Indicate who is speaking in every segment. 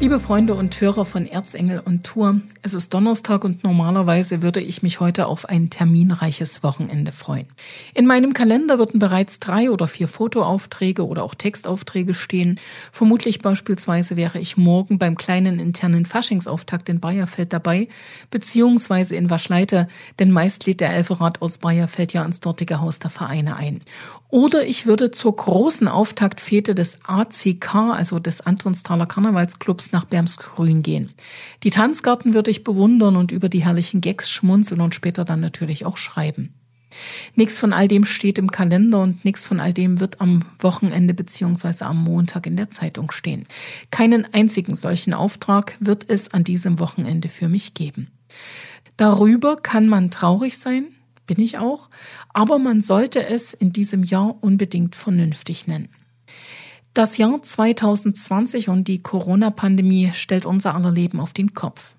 Speaker 1: Liebe Freunde und Hörer von Erzengel und Tour, es ist Donnerstag und normalerweise würde ich mich heute auf ein terminreiches Wochenende freuen. In meinem Kalender würden bereits drei oder vier Fotoaufträge oder auch Textaufträge stehen. Vermutlich beispielsweise wäre ich morgen beim kleinen internen Faschingsauftakt in Bayerfeld dabei, beziehungsweise in Waschleite, denn meist lädt der Elferrat aus Bayerfeld ja ins dortige Haus der Vereine ein. Oder ich würde zur großen Auftaktfete des ACK, also des Antonstaler Karnevalsclubs, nach Bermsgrün gehen. Die Tanzgarten würde ich bewundern und über die herrlichen Gags schmunzeln und später dann natürlich auch schreiben. Nichts von all dem steht im Kalender und nichts von all dem wird am Wochenende beziehungsweise am Montag in der Zeitung stehen. Keinen einzigen solchen Auftrag wird es an diesem Wochenende für mich geben. Darüber kann man traurig sein, bin ich auch, aber man sollte es in diesem Jahr unbedingt vernünftig nennen. Das Jahr 2020 und die Corona-Pandemie stellt unser aller Leben auf den Kopf.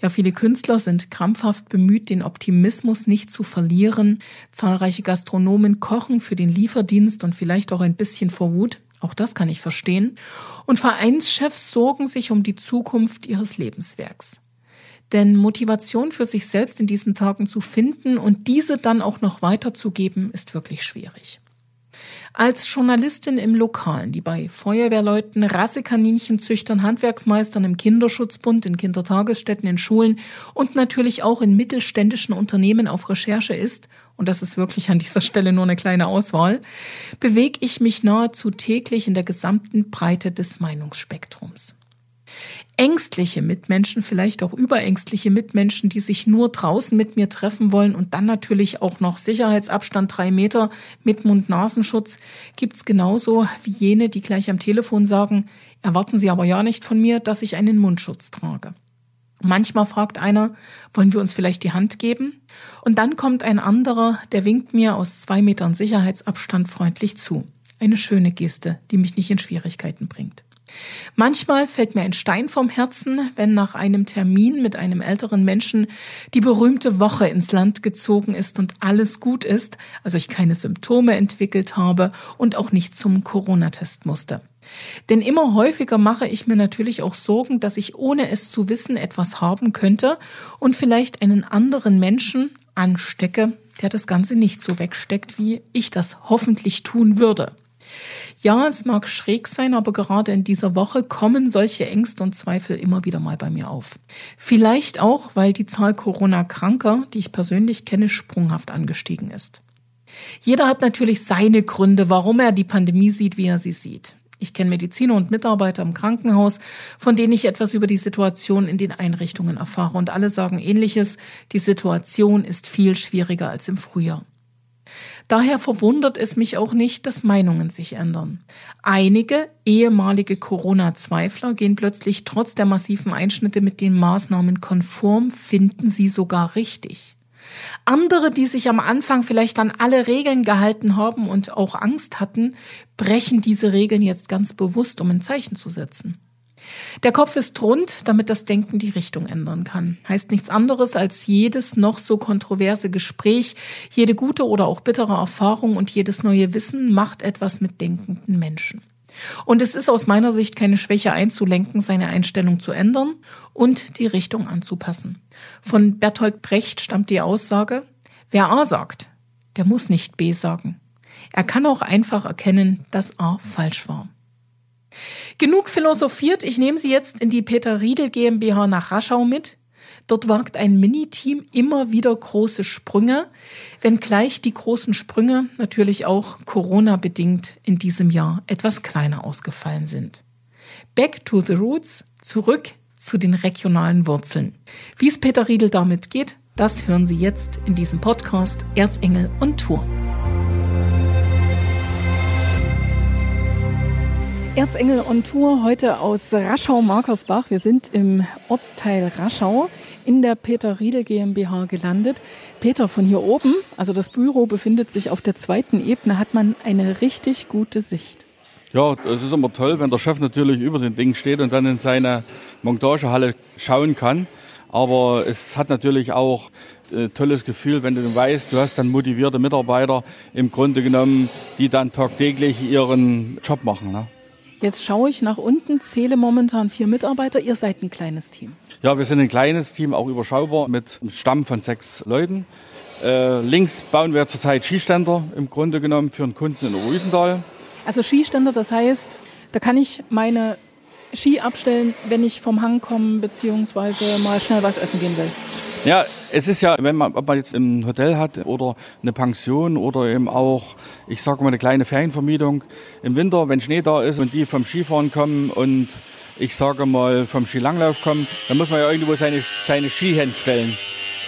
Speaker 1: Ja, viele Künstler sind krampfhaft bemüht, den Optimismus nicht zu verlieren. Zahlreiche Gastronomen kochen für den Lieferdienst und vielleicht auch ein bisschen vor Wut. Auch das kann ich verstehen. Und Vereinschefs sorgen sich um die Zukunft ihres Lebenswerks. Denn Motivation für sich selbst in diesen Tagen zu finden und diese dann auch noch weiterzugeben, ist wirklich schwierig. Als Journalistin im Lokalen, die bei Feuerwehrleuten, Rassekaninchenzüchtern, Handwerksmeistern im Kinderschutzbund, in Kindertagesstätten, in Schulen und natürlich auch in mittelständischen Unternehmen auf Recherche ist, und das ist wirklich an dieser Stelle nur eine kleine Auswahl, bewege ich mich nahezu täglich in der gesamten Breite des Meinungsspektrums ängstliche Mitmenschen, vielleicht auch überängstliche Mitmenschen, die sich nur draußen mit mir treffen wollen und dann natürlich auch noch Sicherheitsabstand drei Meter mit Mund-Nasenschutz, gibt's genauso wie jene, die gleich am Telefon sagen, erwarten Sie aber ja nicht von mir, dass ich einen Mundschutz trage. Manchmal fragt einer, wollen wir uns vielleicht die Hand geben? Und dann kommt ein anderer, der winkt mir aus zwei Metern Sicherheitsabstand freundlich zu. Eine schöne Geste, die mich nicht in Schwierigkeiten bringt. Manchmal fällt mir ein Stein vom Herzen, wenn nach einem Termin mit einem älteren Menschen die berühmte Woche ins Land gezogen ist und alles gut ist, also ich keine Symptome entwickelt habe und auch nicht zum Corona-Test musste. Denn immer häufiger mache ich mir natürlich auch Sorgen, dass ich ohne es zu wissen etwas haben könnte und vielleicht einen anderen Menschen anstecke, der das Ganze nicht so wegsteckt, wie ich das hoffentlich tun würde. Ja, es mag schräg sein, aber gerade in dieser Woche kommen solche Ängste und Zweifel immer wieder mal bei mir auf. Vielleicht auch, weil die Zahl Corona-Kranker, die ich persönlich kenne, sprunghaft angestiegen ist. Jeder hat natürlich seine Gründe, warum er die Pandemie sieht, wie er sie sieht. Ich kenne Mediziner und Mitarbeiter im Krankenhaus, von denen ich etwas über die Situation in den Einrichtungen erfahre. Und alle sagen ähnliches, die Situation ist viel schwieriger als im Frühjahr. Daher verwundert es mich auch nicht, dass Meinungen sich ändern. Einige ehemalige Corona-Zweifler gehen plötzlich trotz der massiven Einschnitte mit den Maßnahmen konform, finden sie sogar richtig. Andere, die sich am Anfang vielleicht an alle Regeln gehalten haben und auch Angst hatten, brechen diese Regeln jetzt ganz bewusst, um ein Zeichen zu setzen. Der Kopf ist rund, damit das Denken die Richtung ändern kann. Heißt nichts anderes als jedes noch so kontroverse Gespräch, jede gute oder auch bittere Erfahrung und jedes neue Wissen macht etwas mit denkenden Menschen. Und es ist aus meiner Sicht keine Schwäche einzulenken, seine Einstellung zu ändern und die Richtung anzupassen. Von Bertolt Brecht stammt die Aussage, wer A sagt, der muss nicht B sagen. Er kann auch einfach erkennen, dass A falsch war. Genug philosophiert, ich nehme Sie jetzt in die Peter Riedel GmbH nach Raschau mit. Dort wagt ein Miniteam immer wieder große Sprünge, wenngleich die großen Sprünge natürlich auch Corona-bedingt in diesem Jahr etwas kleiner ausgefallen sind. Back to the roots, zurück zu den regionalen Wurzeln. Wie es Peter Riedel damit geht, das hören Sie jetzt in diesem Podcast Erzengel und Tour. Erzengel on Tour heute aus Raschau-Markersbach. Wir sind im Ortsteil Raschau in der Peter Riedel GmbH gelandet. Peter, von hier oben, also das Büro befindet sich auf der zweiten Ebene, hat man eine richtig gute Sicht.
Speaker 2: Ja, das ist immer toll, wenn der Chef natürlich über den Ding steht und dann in seine Montagehalle schauen kann. Aber es hat natürlich auch äh, tolles Gefühl, wenn du weißt, du hast dann motivierte Mitarbeiter im Grunde genommen, die dann tagtäglich ihren Job machen. Ne?
Speaker 1: Jetzt schaue ich nach unten, zähle momentan vier Mitarbeiter. Ihr seid ein kleines Team.
Speaker 2: Ja, wir sind ein kleines Team, auch überschaubar, mit einem Stamm von sechs Leuten. Äh, links bauen wir zurzeit Skiständer im Grunde genommen für einen Kunden in Rüsendahl.
Speaker 1: Also Skiständer, das heißt, da kann ich meine Ski abstellen, wenn ich vom Hang komme, beziehungsweise mal schnell was essen gehen will.
Speaker 2: Ja, es ist ja, wenn man, ob man jetzt ein Hotel hat oder eine Pension oder eben auch, ich sage mal, eine kleine Ferienvermietung im Winter, wenn Schnee da ist und die vom Skifahren kommen und ich sage mal vom Skilanglauf kommen, dann muss man ja irgendwo seine, seine Ski hinstellen.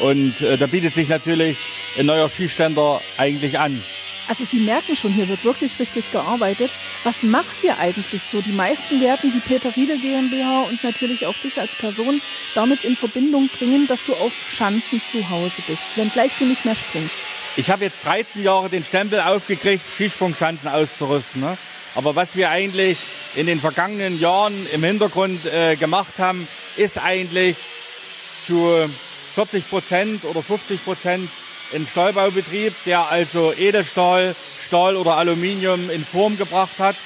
Speaker 2: Und äh, da bietet sich natürlich ein neuer Skiständer eigentlich an.
Speaker 1: Also Sie merken schon, hier wird wirklich richtig gearbeitet. Was macht ihr eigentlich so? Die meisten werden die Peter Riedel GmbH und natürlich auch dich als Person damit in Verbindung bringen, dass du auf Schanzen zu Hause bist, wenngleich du nicht mehr springst.
Speaker 2: Ich habe jetzt 13 Jahre den Stempel aufgekriegt, Skisprungschanzen auszurüsten. Ne? Aber was wir eigentlich in den vergangenen Jahren im Hintergrund äh, gemacht haben, ist eigentlich zu 40 Prozent oder 50 Prozent ein Stahlbaubetrieb, der also Edelstahl, Stahl oder Aluminium in Form gebracht hat.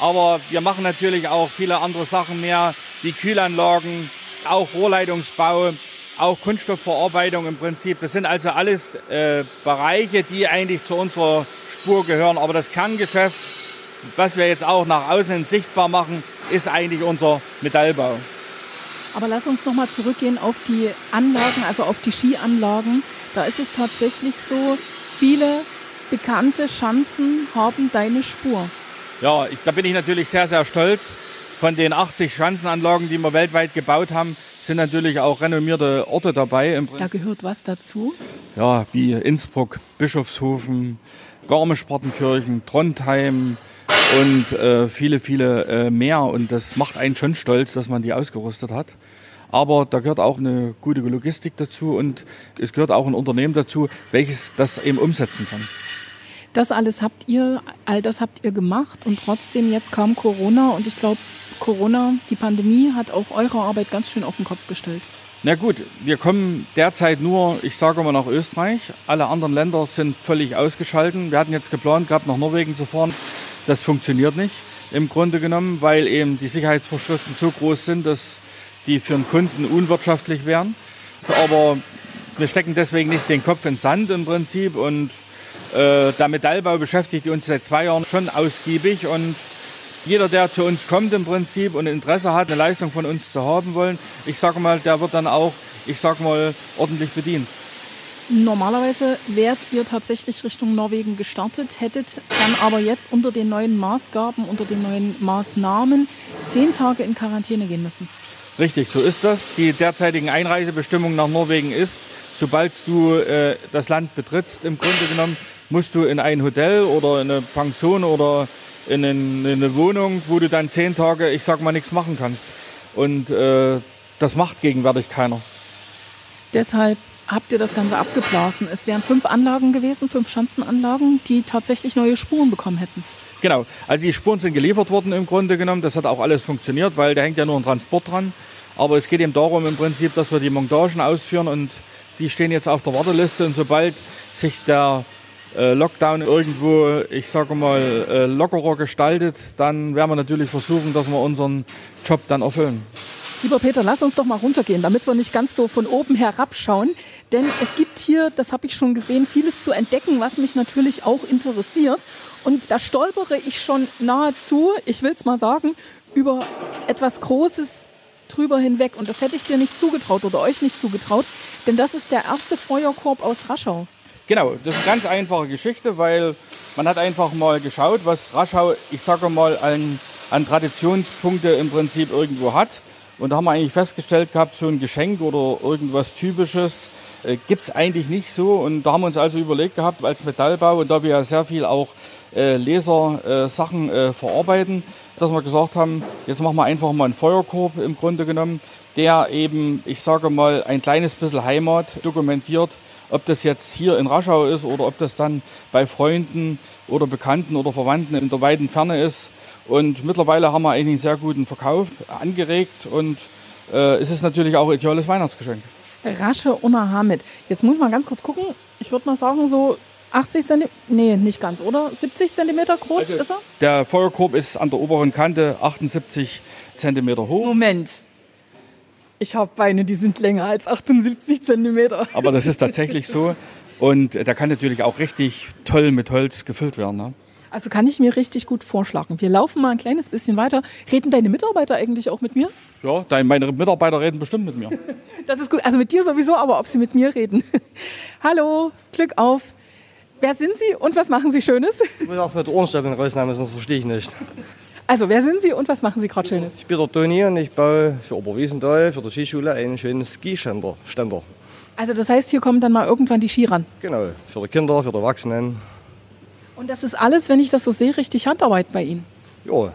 Speaker 2: Aber wir machen natürlich auch viele andere Sachen mehr, wie Kühlanlagen, auch Rohrleitungsbau, auch Kunststoffverarbeitung im Prinzip. Das sind also alles äh, Bereiche, die eigentlich zu unserer Spur gehören. Aber das Kerngeschäft, was wir jetzt auch nach außen sichtbar machen, ist eigentlich unser Metallbau.
Speaker 1: Aber lass uns nochmal zurückgehen auf die Anlagen, also auf die Skianlagen. Da ist es tatsächlich so, viele bekannte Schanzen haben deine Spur.
Speaker 2: Ja, ich, da bin ich natürlich sehr, sehr stolz. Von den 80 Schanzenanlagen, die wir weltweit gebaut haben, sind natürlich auch renommierte Orte dabei.
Speaker 1: Da gehört was dazu?
Speaker 2: Ja, wie Innsbruck, Bischofshofen, Garmisch-Partenkirchen, Trondheim und äh, viele, viele äh, mehr. Und das macht einen schon stolz, dass man die ausgerüstet hat. Aber da gehört auch eine gute Logistik dazu und es gehört auch ein Unternehmen dazu, welches das eben umsetzen kann.
Speaker 1: Das alles habt ihr, all das habt ihr gemacht und trotzdem jetzt kam Corona und ich glaube, Corona, die Pandemie hat auch eure Arbeit ganz schön auf den Kopf gestellt.
Speaker 2: Na gut, wir kommen derzeit nur, ich sage mal, nach Österreich. Alle anderen Länder sind völlig ausgeschaltet. Wir hatten jetzt geplant gehabt, nach Norwegen zu fahren. Das funktioniert nicht im Grunde genommen, weil eben die Sicherheitsvorschriften so groß sind, dass die für den Kunden unwirtschaftlich wären. Aber wir stecken deswegen nicht den Kopf ins Sand im Prinzip und äh, der Metallbau beschäftigt uns seit zwei Jahren schon ausgiebig und jeder, der zu uns kommt im Prinzip und Interesse hat, eine Leistung von uns zu haben wollen, ich sage mal, der wird dann auch, ich sage mal, ordentlich bedient.
Speaker 1: Normalerweise wärt ihr tatsächlich Richtung Norwegen gestartet, hättet dann aber jetzt unter den neuen Maßgaben, unter den neuen Maßnahmen zehn Tage in Quarantäne gehen müssen.
Speaker 2: Richtig, so ist das. Die derzeitigen Einreisebestimmung nach Norwegen ist, sobald du äh, das Land betrittst, im Grunde genommen, musst du in ein Hotel oder in eine Pension oder in, in eine Wohnung, wo du dann zehn Tage, ich sag mal, nichts machen kannst. Und äh, das macht gegenwärtig keiner.
Speaker 1: Deshalb habt ihr das Ganze abgeblasen. Es wären fünf Anlagen gewesen, fünf Schanzenanlagen, die tatsächlich neue Spuren bekommen hätten.
Speaker 2: Genau, also die Spuren sind geliefert worden im Grunde genommen. Das hat auch alles funktioniert, weil da hängt ja nur ein Transport dran. Aber es geht eben darum im Prinzip, dass wir die Montagen ausführen und die stehen jetzt auf der Warteliste und sobald sich der äh, Lockdown irgendwo, ich sage mal, äh, lockerer gestaltet, dann werden wir natürlich versuchen, dass wir unseren Job dann erfüllen.
Speaker 1: Lieber Peter, lass uns doch mal runtergehen, damit wir nicht ganz so von oben herabschauen. Denn es gibt hier, das habe ich schon gesehen, vieles zu entdecken, was mich natürlich auch interessiert. Und da stolpere ich schon nahezu, ich will es mal sagen, über etwas Großes drüber hinweg. Und das hätte ich dir nicht zugetraut oder euch nicht zugetraut, denn das ist der erste Feuerkorb aus Raschau.
Speaker 2: Genau, das ist eine ganz einfache Geschichte, weil man hat einfach mal geschaut, was Raschau, ich sage mal, an, an Traditionspunkte im Prinzip irgendwo hat. Und da haben wir eigentlich festgestellt gehabt, so ein Geschenk oder irgendwas Typisches äh, gibt es eigentlich nicht so. Und da haben wir uns also überlegt gehabt, als Metallbau, und da wir ja sehr viel auch äh, Lasersachen äh, verarbeiten, dass wir gesagt haben, jetzt machen wir einfach mal einen Feuerkorb im Grunde genommen, der eben, ich sage mal, ein kleines bisschen Heimat dokumentiert. Ob das jetzt hier in Raschau ist oder ob das dann bei Freunden oder Bekannten oder Verwandten in der weiten Ferne ist. Und mittlerweile haben wir eigentlich einen sehr guten Verkauf angeregt und äh, ist es natürlich auch ein ideales Weihnachtsgeschenk.
Speaker 1: Rasche Unerhamit. Jetzt muss ich mal ganz kurz gucken. Ich würde mal sagen, so 80 cm, nee, nicht ganz, oder? 70 cm groß
Speaker 2: Also-
Speaker 1: ist er?
Speaker 2: Der Feuerkorb ist an der oberen Kante 78 cm hoch.
Speaker 1: Moment. Ich habe Beine, die sind länger als 78 cm.
Speaker 2: Aber das ist tatsächlich so. Und der kann natürlich auch richtig toll mit Holz gefüllt werden. Ne?
Speaker 1: Also kann ich mir richtig gut vorschlagen. Wir laufen mal ein kleines bisschen weiter. Reden deine Mitarbeiter eigentlich auch mit mir?
Speaker 2: Ja, dein- meine Mitarbeiter reden bestimmt mit mir.
Speaker 1: Das ist gut. Also mit dir sowieso, aber ob sie mit mir reden. Hallo, Glück auf. Wer sind Sie und was machen Sie Schönes?
Speaker 3: Ich muss erst mal die Ohrenstöpsel rausnehmen, sonst verstehe ich nicht.
Speaker 1: Also, wer sind Sie und was machen Sie gerade Schönes?
Speaker 3: Ich bin der Toni und ich baue für Oberwiesenthal, für die Skischule, einen schönen Skiständer. Ständer.
Speaker 1: Also, das heißt, hier kommen dann mal irgendwann die Ski ran.
Speaker 3: Genau, für die Kinder, für die Erwachsenen.
Speaker 1: Und das ist alles, wenn ich das so sehe, richtig Handarbeit bei Ihnen.
Speaker 3: Ja,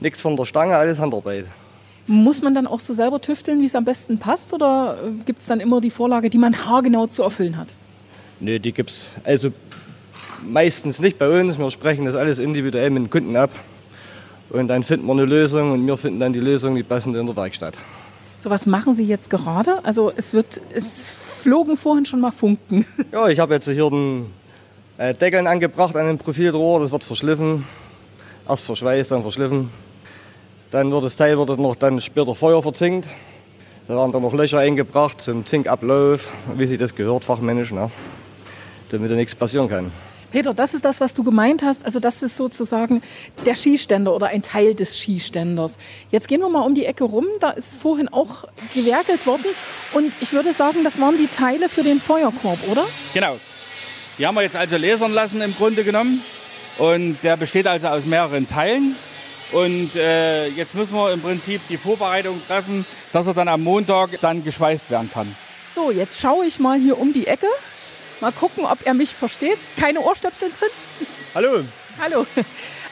Speaker 3: nichts von der Stange, alles Handarbeit.
Speaker 1: Muss man dann auch so selber tüfteln, wie es am besten passt? Oder gibt es dann immer die Vorlage, die man haargenau zu erfüllen hat?
Speaker 3: Nö, die gibt's also meistens nicht bei uns. Wir sprechen das alles individuell mit den Kunden ab. Und dann finden wir eine Lösung und wir finden dann die Lösung, die passende in der Werkstatt.
Speaker 1: So, was machen Sie jetzt gerade? Also, es wird, es flogen vorhin schon mal Funken.
Speaker 3: Ja, ich habe jetzt hier den äh, Deckeln angebracht an dem Profilrohr, das wird verschliffen. Erst verschweißt, dann verschliffen. Dann wird das Teil wird noch dann später Feuer verzinkt. Da werden dann noch Löcher eingebracht zum Zinkablauf, wie sich das gehört, fachmännisch, ne? damit da nichts passieren kann.
Speaker 1: Peter, das ist das, was du gemeint hast. Also das ist sozusagen der Skiständer oder ein Teil des Skiständers. Jetzt gehen wir mal um die Ecke rum. Da ist vorhin auch gewerkelt worden. Und ich würde sagen, das waren die Teile für den Feuerkorb, oder?
Speaker 2: Genau. Die haben wir jetzt also lasern lassen im Grunde genommen. Und der besteht also aus mehreren Teilen. Und äh, jetzt müssen wir im Prinzip die Vorbereitung treffen, dass er dann am Montag dann geschweißt werden kann.
Speaker 1: So, jetzt schaue ich mal hier um die Ecke. Mal gucken, ob er mich versteht. Keine Ohrstöpsel drin.
Speaker 4: Hallo,
Speaker 1: Hallo.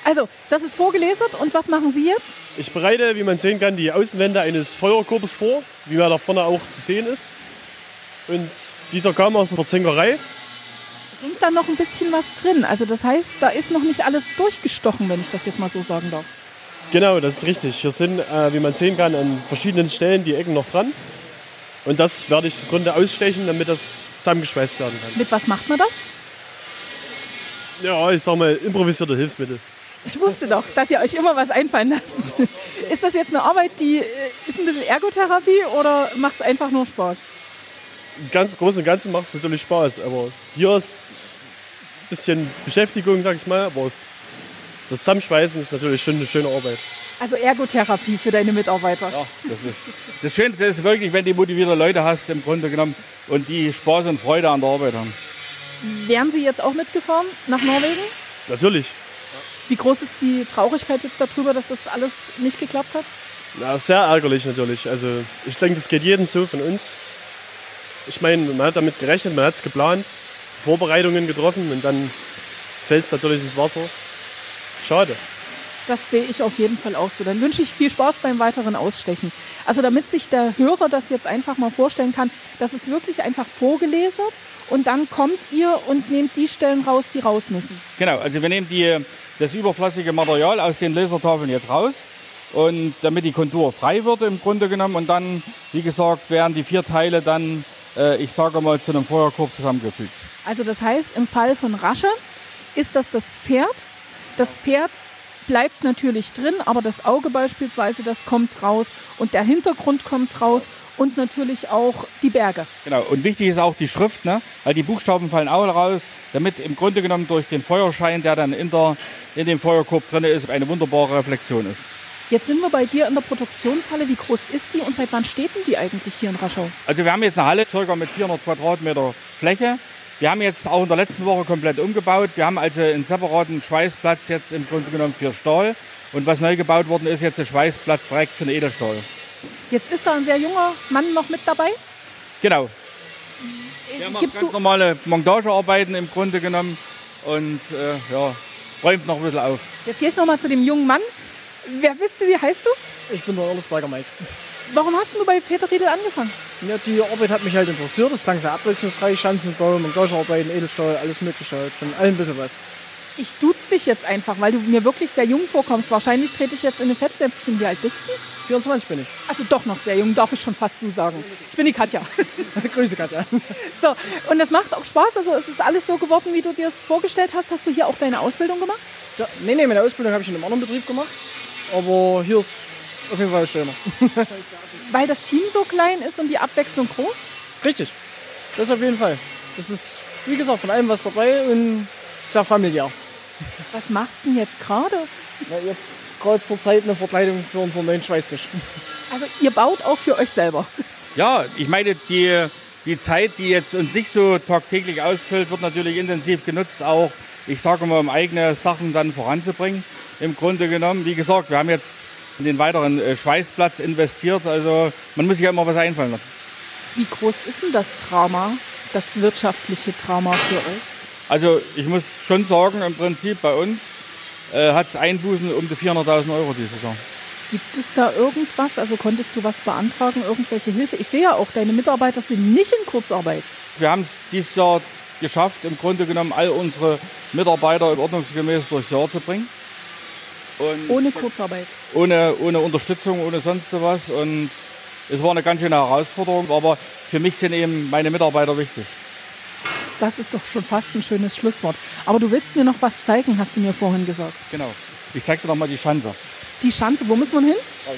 Speaker 1: Also, das ist vorgelesert. Und was machen Sie jetzt?
Speaker 4: ich bereite, wie man sehen kann, die Außenwände eines Feuerkorbes vor, wie er da vorne auch zu sehen ist. Und dieser kam aus der Verzinkerei.
Speaker 1: Hängt da noch ein bisschen was drin. Also, das heißt, da ist noch nicht alles durchgestochen, wenn ich das jetzt mal so sagen darf.
Speaker 4: Genau, das ist richtig. Hier sind, äh, wie man sehen kann, an verschiedenen Stellen die Ecken noch dran. Und das werde ich im Grunde ausstechen, damit das zusammengeschweißt werden kann.
Speaker 1: Mit was macht man das?
Speaker 4: Ja, ich sag mal, improvisierte Hilfsmittel.
Speaker 1: Ich wusste doch, dass ihr euch immer was einfallen lasst. Ist das jetzt eine Arbeit, die äh, ist ein bisschen Ergotherapie oder macht es einfach nur Spaß?
Speaker 4: Im ganz Großen und Ganzen macht es natürlich Spaß, aber hier ist ein bisschen Beschäftigung, sag ich mal, aber das Zusammenschweißen ist natürlich schon eine schöne Arbeit.
Speaker 1: Also Ergotherapie für deine Mitarbeiter.
Speaker 2: Ja, das, ist, das Schönste ist wirklich, wenn du motivierte Leute hast im Grunde genommen und die Spaß und Freude an der Arbeit haben.
Speaker 1: Wären Sie jetzt auch mitgefahren nach Norwegen?
Speaker 4: Natürlich.
Speaker 1: Wie groß ist die Traurigkeit jetzt darüber, dass das alles nicht geklappt hat?
Speaker 4: Na, sehr ärgerlich natürlich. Also ich denke, das geht jedem so von uns. Ich meine, man hat damit gerechnet, man hat es geplant, Vorbereitungen getroffen und dann fällt es natürlich ins Wasser. Schade.
Speaker 1: Das sehe ich auf jeden Fall auch so. Dann wünsche ich viel Spaß beim weiteren Ausstechen. Also damit sich der Hörer das jetzt einfach mal vorstellen kann, das ist wirklich einfach vorgelesert und dann kommt ihr und nehmt die Stellen raus, die raus müssen.
Speaker 2: Genau, also wir nehmen die, das überflüssige Material aus den Lasertafeln jetzt raus. Und damit die Kontur frei wird im Grunde genommen. Und dann, wie gesagt, werden die vier Teile dann, äh, ich sage mal, zu einem Feuerkorb zusammengefügt.
Speaker 1: Also das heißt, im Fall von Rasche ist das das Pferd. Das Pferd bleibt natürlich drin, aber das Auge beispielsweise, das kommt raus und der Hintergrund kommt raus und natürlich auch die Berge.
Speaker 2: Genau, und wichtig ist auch die Schrift, ne? weil die Buchstaben fallen auch raus, damit im Grunde genommen durch den Feuerschein, der dann in, der, in dem Feuerkorb drin ist, eine wunderbare Reflexion ist.
Speaker 1: Jetzt sind wir bei dir in der Produktionshalle. Wie groß ist die und seit wann steht denn die eigentlich hier in Raschau?
Speaker 2: Also wir haben jetzt eine Halle circa mit 400 Quadratmeter Fläche. Wir haben jetzt auch in der letzten Woche komplett umgebaut. Wir haben also einen separaten Schweißplatz jetzt im Grunde genommen für Stahl. Und was neu gebaut worden ist, jetzt ein Schweißplatz direkt für den Edelstahl.
Speaker 1: Jetzt ist da ein sehr junger Mann noch mit dabei.
Speaker 2: Genau. Der macht
Speaker 1: Gibst
Speaker 2: ganz normale Montagearbeiten im Grunde genommen und äh, ja, räumt noch ein bisschen auf.
Speaker 1: jetzt gehe ich noch mal zu dem jungen Mann. Wer bist du? Wie heißt du?
Speaker 5: Ich bin der Erlesberger Mike.
Speaker 1: Warum hast du bei Peter Riedel angefangen?
Speaker 5: Ja, die Arbeit hat mich halt interessiert. Das klang sehr abwechslungsreich. Schanzenbau, Montagearbeiten, Edelstahl, alles mögliche halt. Von allem ein bisschen was.
Speaker 1: Ich duze dich jetzt einfach, weil du mir wirklich sehr jung vorkommst. Wahrscheinlich trete ich jetzt in eine Fettnäpfchen. Wie alt bist du?
Speaker 5: 24 bin ich.
Speaker 1: Also doch noch sehr jung, darf ich schon fast du sagen. Ich bin die Katja.
Speaker 5: Grüße, Katja.
Speaker 1: So, und es macht auch Spaß. Also es ist alles so geworden, wie du dir es vorgestellt hast. Hast du hier auch deine Ausbildung gemacht?
Speaker 5: Ja, nee, nee, meine Ausbildung habe ich in einem anderen Betrieb gemacht. Aber hier ist auf jeden Fall schöner.
Speaker 1: Weil das Team so klein ist und die Abwechslung groß?
Speaker 5: Richtig. Das auf jeden Fall. Das ist, wie gesagt, von allem was dabei und sehr familiär.
Speaker 1: Was machst du denn jetzt gerade?
Speaker 5: Na, jetzt gerade zur Zeit eine Verkleidung für unseren neuen Schweißtisch.
Speaker 1: Also ihr baut auch für euch selber.
Speaker 2: Ja, ich meine, die, die Zeit, die jetzt uns nicht so tagtäglich ausfüllt, wird natürlich intensiv genutzt, auch, ich sage mal, um eigene Sachen dann voranzubringen. Im Grunde genommen, wie gesagt, wir haben jetzt in den weiteren äh, Schweißplatz investiert, also man muss sich ja immer was einfallen lassen.
Speaker 1: Wie groß ist denn das Trauma, das wirtschaftliche Trauma für euch?
Speaker 2: Also ich muss schon sagen, im Prinzip bei uns äh, hat es Einbußen um die 400.000 Euro dieses Jahr.
Speaker 1: Gibt es da irgendwas? Also konntest du was beantragen, irgendwelche Hilfe? Ich sehe ja auch, deine Mitarbeiter sind nicht in Kurzarbeit.
Speaker 2: Wir haben es dieses Jahr geschafft, im Grunde genommen all unsere Mitarbeiter ordnungsgemäß durchs Jahr zu bringen.
Speaker 1: Und ohne Kurzarbeit?
Speaker 2: Ohne, ohne Unterstützung, ohne sonst was. Und es war eine ganz schöne Herausforderung, aber für mich sind eben meine Mitarbeiter wichtig.
Speaker 1: Das ist doch schon fast ein schönes Schlusswort. Aber du willst mir noch was zeigen, hast du mir vorhin gesagt.
Speaker 2: Genau. Ich zeig dir noch mal die Schanze.
Speaker 1: Die Schanze, wo muss man hin? Raus.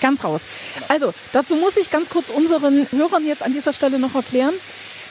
Speaker 1: Ganz raus. Also, dazu muss ich ganz kurz unseren Hörern jetzt an dieser Stelle noch erklären.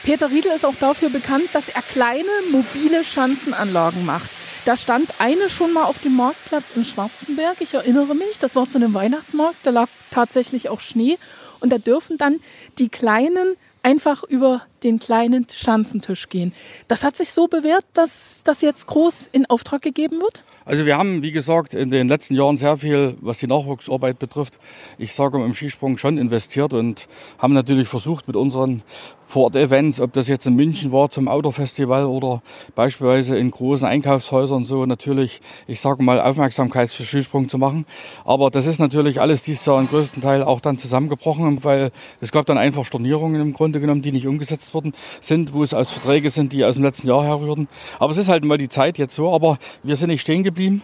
Speaker 1: Peter Riedel ist auch dafür bekannt, dass er kleine mobile Schanzenanlagen macht. Da stand eine schon mal auf dem Marktplatz in Schwarzenberg. Ich erinnere mich, das war zu einem Weihnachtsmarkt. Da lag tatsächlich auch Schnee. Und da dürfen dann die kleinen einfach über den kleinen Schanzentisch gehen. Das hat sich so bewährt, dass das jetzt groß in Auftrag gegeben wird?
Speaker 2: Also wir haben, wie gesagt, in den letzten Jahren sehr viel, was die Nachwuchsarbeit betrifft, ich sage im Skisprung schon investiert und haben natürlich versucht mit unseren Vor-Ort-Events, ob das jetzt in München war zum Outdoor-Festival oder beispielsweise in großen Einkaufshäusern so natürlich, ich sage mal, Aufmerksamkeit für Skisprung zu machen. Aber das ist natürlich alles dieses Jahr im größten Teil auch dann zusammengebrochen, weil es gab dann einfach Stornierungen im Grunde genommen, die nicht umgesetzt worden sind, wo es aus Verträge sind, die aus dem letzten Jahr herrühren. Aber es ist halt mal die Zeit jetzt so, aber wir sind nicht stehen geblieben.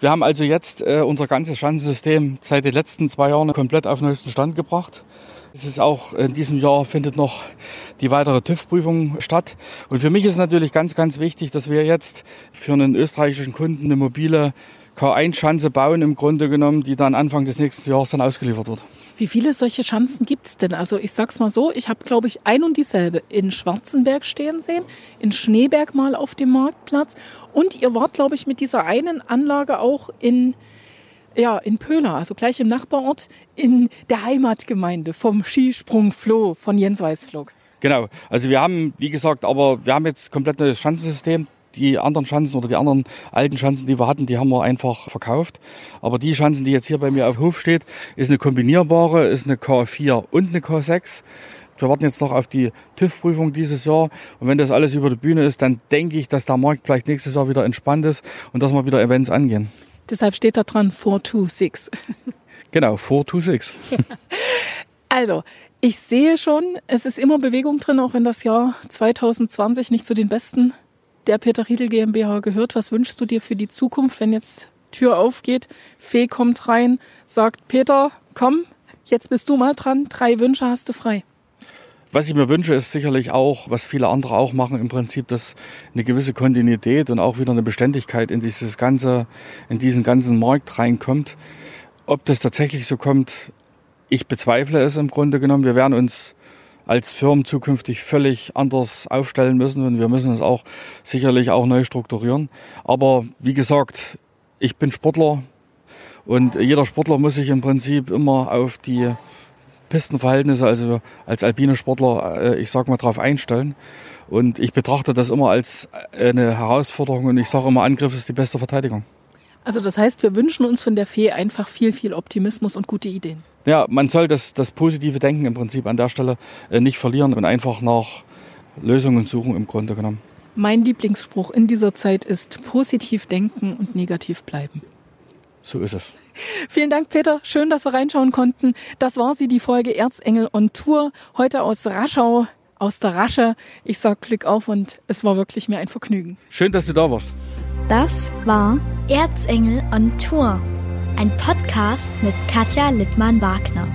Speaker 2: Wir haben also jetzt äh, unser ganzes Schanzensystem seit den letzten zwei Jahren komplett auf den höchsten Stand gebracht. Es ist auch in diesem Jahr findet noch die weitere TÜV-Prüfung statt. Und für mich ist natürlich ganz, ganz wichtig, dass wir jetzt für einen österreichischen Kunden eine mobile K1-Schanze bauen, im Grunde genommen, die dann Anfang des nächsten Jahres dann ausgeliefert wird.
Speaker 1: Wie viele solche Schanzen gibt es denn? Also ich sag's mal so, ich habe, glaube ich, ein und dieselbe in Schwarzenberg stehen sehen, in Schneeberg mal auf dem Marktplatz und ihr wart, glaube ich, mit dieser einen Anlage auch in, ja, in Pöhler, also gleich im Nachbarort, in der Heimatgemeinde vom Skisprung Floh von Jens Weißflog.
Speaker 2: Genau, also wir haben, wie gesagt, aber wir haben jetzt komplett neues Schanzensystem die anderen Schanzen oder die anderen alten Schanzen, die wir hatten, die haben wir einfach verkauft. Aber die Schanzen, die jetzt hier bei mir auf Hof steht, ist eine kombinierbare, ist eine K4 und eine K6. Wir warten jetzt noch auf die TÜV-Prüfung dieses Jahr. Und wenn das alles über die Bühne ist, dann denke ich, dass der Markt vielleicht nächstes Jahr wieder entspannt ist und dass wir wieder Events angehen.
Speaker 1: Deshalb steht da dran 426.
Speaker 2: Genau, 426.
Speaker 1: also, ich sehe schon, es ist immer Bewegung drin, auch wenn das Jahr 2020 nicht zu den besten der Peter Riedel GmbH gehört. Was wünschst du dir für die Zukunft, wenn jetzt Tür aufgeht, Fee kommt rein, sagt Peter, komm, jetzt bist du mal dran, drei Wünsche hast du frei.
Speaker 2: Was ich mir wünsche, ist sicherlich auch, was viele andere auch machen, im Prinzip, dass eine gewisse Kontinuität und auch wieder eine Beständigkeit in dieses ganze, in diesen ganzen Markt reinkommt. Ob das tatsächlich so kommt, ich bezweifle es im Grunde genommen. Wir werden uns als Firmen zukünftig völlig anders aufstellen müssen und wir müssen es auch sicherlich auch neu strukturieren. Aber wie gesagt, ich bin Sportler und jeder Sportler muss sich im Prinzip immer auf die Pistenverhältnisse, also als alpine Sportler, äh, ich sag mal, drauf einstellen. Und ich betrachte das immer als eine Herausforderung und ich sage immer, Angriff ist die beste Verteidigung.
Speaker 1: Also das heißt, wir wünschen uns von der Fee einfach viel, viel Optimismus und gute Ideen.
Speaker 2: Ja, man soll das, das positive Denken im Prinzip an der Stelle äh, nicht verlieren und einfach nach Lösungen suchen im Grunde genommen.
Speaker 1: Mein Lieblingsspruch in dieser Zeit ist positiv denken und negativ bleiben.
Speaker 2: So ist es.
Speaker 1: Vielen Dank, Peter. Schön, dass wir reinschauen konnten. Das war sie, die Folge Erzengel on Tour. Heute aus Raschau, aus der Rasche. Ich sag Glück auf und es war wirklich mir ein Vergnügen.
Speaker 2: Schön, dass du da warst.
Speaker 6: Das war Erzengel on Tour, ein Podcast mit Katja Lippmann-Wagner.